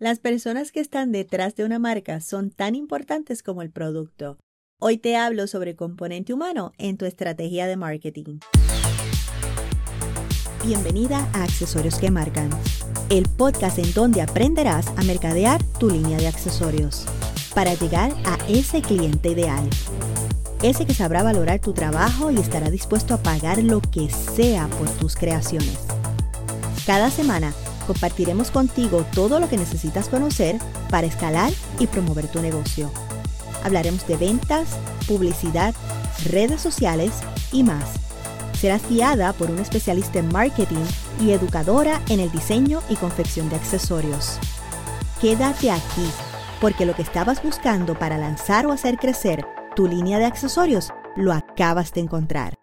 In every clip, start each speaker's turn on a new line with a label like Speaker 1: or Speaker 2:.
Speaker 1: Las personas que están detrás de una marca son tan importantes como el producto. Hoy te hablo sobre componente humano en tu estrategia de marketing. Bienvenida a Accesorios que Marcan, el podcast en donde aprenderás a mercadear tu línea de accesorios para llegar a ese cliente ideal. Ese que sabrá valorar tu trabajo y estará dispuesto a pagar lo que sea por tus creaciones. Cada semana compartiremos contigo todo lo que necesitas conocer para escalar y promover tu negocio. Hablaremos de ventas, publicidad, redes sociales y más. Serás guiada por un especialista en marketing y educadora en el diseño y confección de accesorios. Quédate aquí, porque lo que estabas buscando para lanzar o hacer crecer tu línea de accesorios lo acabas de encontrar.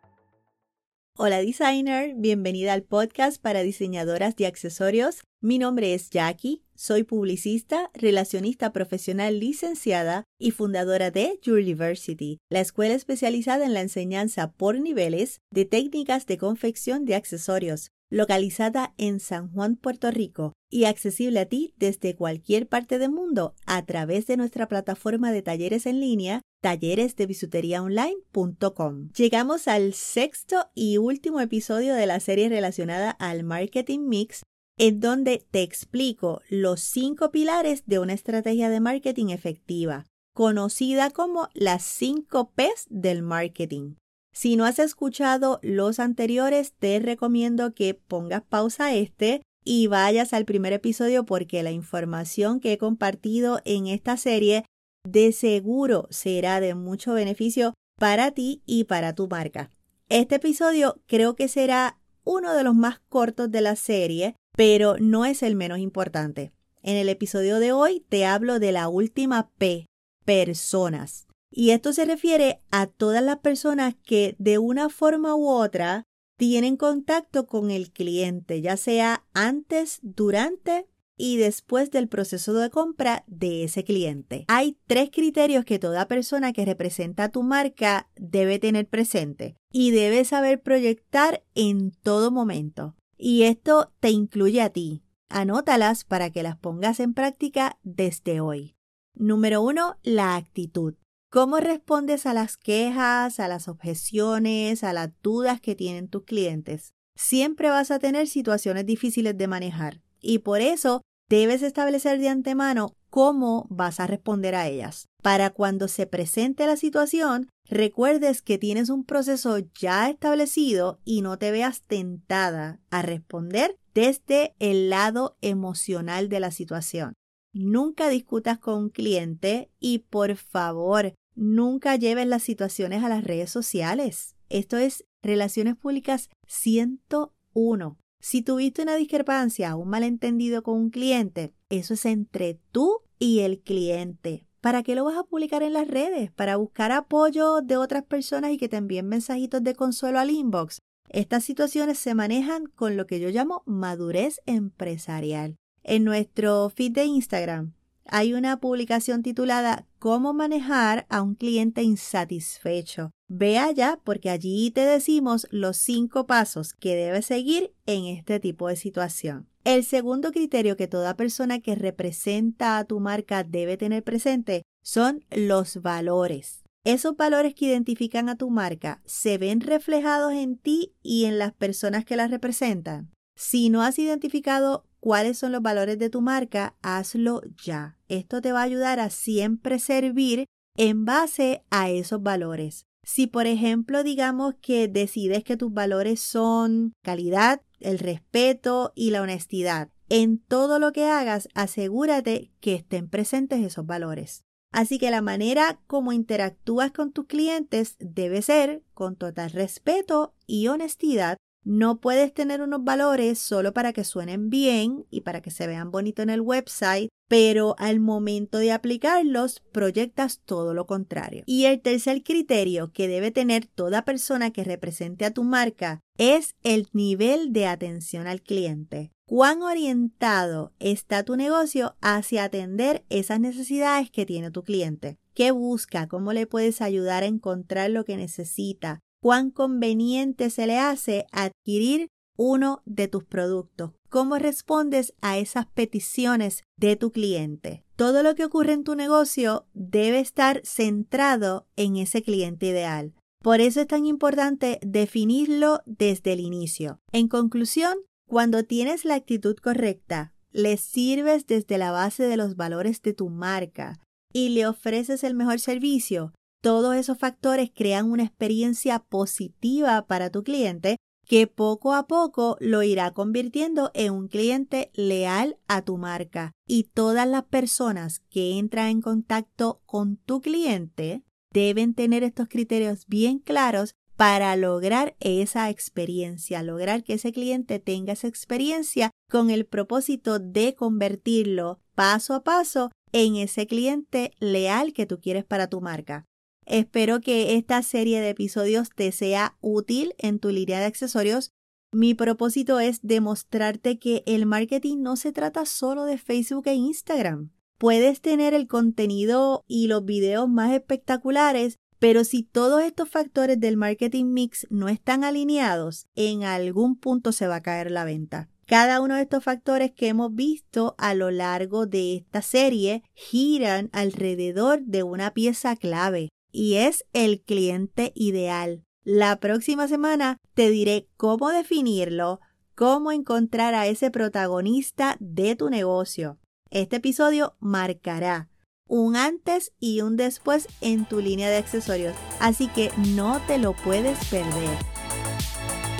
Speaker 1: Hola designer, bienvenida al podcast para diseñadoras de accesorios. Mi nombre es Jackie, soy publicista, relacionista profesional licenciada y fundadora de University, la escuela especializada en la enseñanza por niveles de técnicas de confección de accesorios, localizada en San Juan, Puerto Rico, y accesible a ti desde cualquier parte del mundo a través de nuestra plataforma de talleres en línea talleresdebisuteriaonline.com. Llegamos al sexto y último episodio de la serie relacionada al marketing mix en donde te explico los cinco pilares de una estrategia de marketing efectiva, conocida como las cinco P's del marketing. Si no has escuchado los anteriores, te recomiendo que pongas pausa a este y vayas al primer episodio porque la información que he compartido en esta serie de seguro será de mucho beneficio para ti y para tu marca. Este episodio creo que será uno de los más cortos de la serie, pero no es el menos importante. En el episodio de hoy te hablo de la última P, personas. Y esto se refiere a todas las personas que de una forma u otra tienen contacto con el cliente, ya sea antes, durante y después del proceso de compra de ese cliente. Hay tres criterios que toda persona que representa tu marca debe tener presente y debe saber proyectar en todo momento. Y esto te incluye a ti. Anótalas para que las pongas en práctica desde hoy. Número uno, la actitud. ¿Cómo respondes a las quejas, a las objeciones, a las dudas que tienen tus clientes? Siempre vas a tener situaciones difíciles de manejar y por eso debes establecer de antemano cómo vas a responder a ellas. Para cuando se presente la situación, recuerdes que tienes un proceso ya establecido y no te veas tentada a responder desde el lado emocional de la situación. Nunca discutas con un cliente y por favor, nunca lleves las situaciones a las redes sociales. Esto es Relaciones Públicas 101. Si tuviste una discrepancia un malentendido con un cliente, eso es entre tú y el cliente. ¿Para qué lo vas a publicar en las redes? ¿Para buscar apoyo de otras personas y que te envíen mensajitos de consuelo al inbox? Estas situaciones se manejan con lo que yo llamo madurez empresarial. En nuestro feed de Instagram hay una publicación titulada Cómo manejar a un cliente insatisfecho. Ve allá porque allí te decimos los cinco pasos que debes seguir en este tipo de situación. El segundo criterio que toda persona que representa a tu marca debe tener presente son los valores. Esos valores que identifican a tu marca se ven reflejados en ti y en las personas que la representan. Si no has identificado cuáles son los valores de tu marca, hazlo ya. Esto te va a ayudar a siempre servir en base a esos valores. Si, por ejemplo, digamos que decides que tus valores son calidad, el respeto y la honestidad, en todo lo que hagas, asegúrate que estén presentes esos valores. Así que la manera como interactúas con tus clientes debe ser con total respeto y honestidad no puedes tener unos valores solo para que suenen bien y para que se vean bonito en el website, pero al momento de aplicarlos proyectas todo lo contrario. Y el tercer criterio que debe tener toda persona que represente a tu marca es el nivel de atención al cliente. ¿Cuán orientado está tu negocio hacia atender esas necesidades que tiene tu cliente? ¿Qué busca? ¿Cómo le puedes ayudar a encontrar lo que necesita? Cuán conveniente se le hace adquirir uno de tus productos, cómo respondes a esas peticiones de tu cliente. Todo lo que ocurre en tu negocio debe estar centrado en ese cliente ideal. Por eso es tan importante definirlo desde el inicio. En conclusión, cuando tienes la actitud correcta, le sirves desde la base de los valores de tu marca y le ofreces el mejor servicio, todos esos factores crean una experiencia positiva para tu cliente que poco a poco lo irá convirtiendo en un cliente leal a tu marca. Y todas las personas que entran en contacto con tu cliente deben tener estos criterios bien claros para lograr esa experiencia, lograr que ese cliente tenga esa experiencia con el propósito de convertirlo paso a paso en ese cliente leal que tú quieres para tu marca. Espero que esta serie de episodios te sea útil en tu línea de accesorios. Mi propósito es demostrarte que el marketing no se trata solo de Facebook e Instagram. Puedes tener el contenido y los videos más espectaculares, pero si todos estos factores del marketing mix no están alineados, en algún punto se va a caer la venta. Cada uno de estos factores que hemos visto a lo largo de esta serie giran alrededor de una pieza clave, y es el cliente ideal. La próxima semana te diré cómo definirlo, cómo encontrar a ese protagonista de tu negocio. Este episodio marcará un antes y un después en tu línea de accesorios, así que no te lo puedes perder.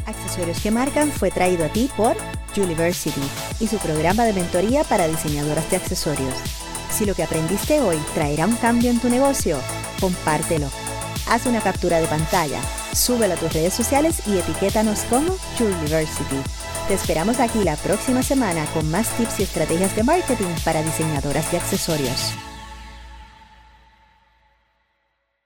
Speaker 1: Accesorios que marcan fue traído a ti por University y su programa de mentoría para diseñadoras de accesorios. Si lo que aprendiste hoy traerá un cambio en tu negocio, compártelo. Haz una captura de pantalla, súbelo a tus redes sociales y etiquétanos como University. Te esperamos aquí la próxima semana con más tips y estrategias de marketing para diseñadoras de accesorios.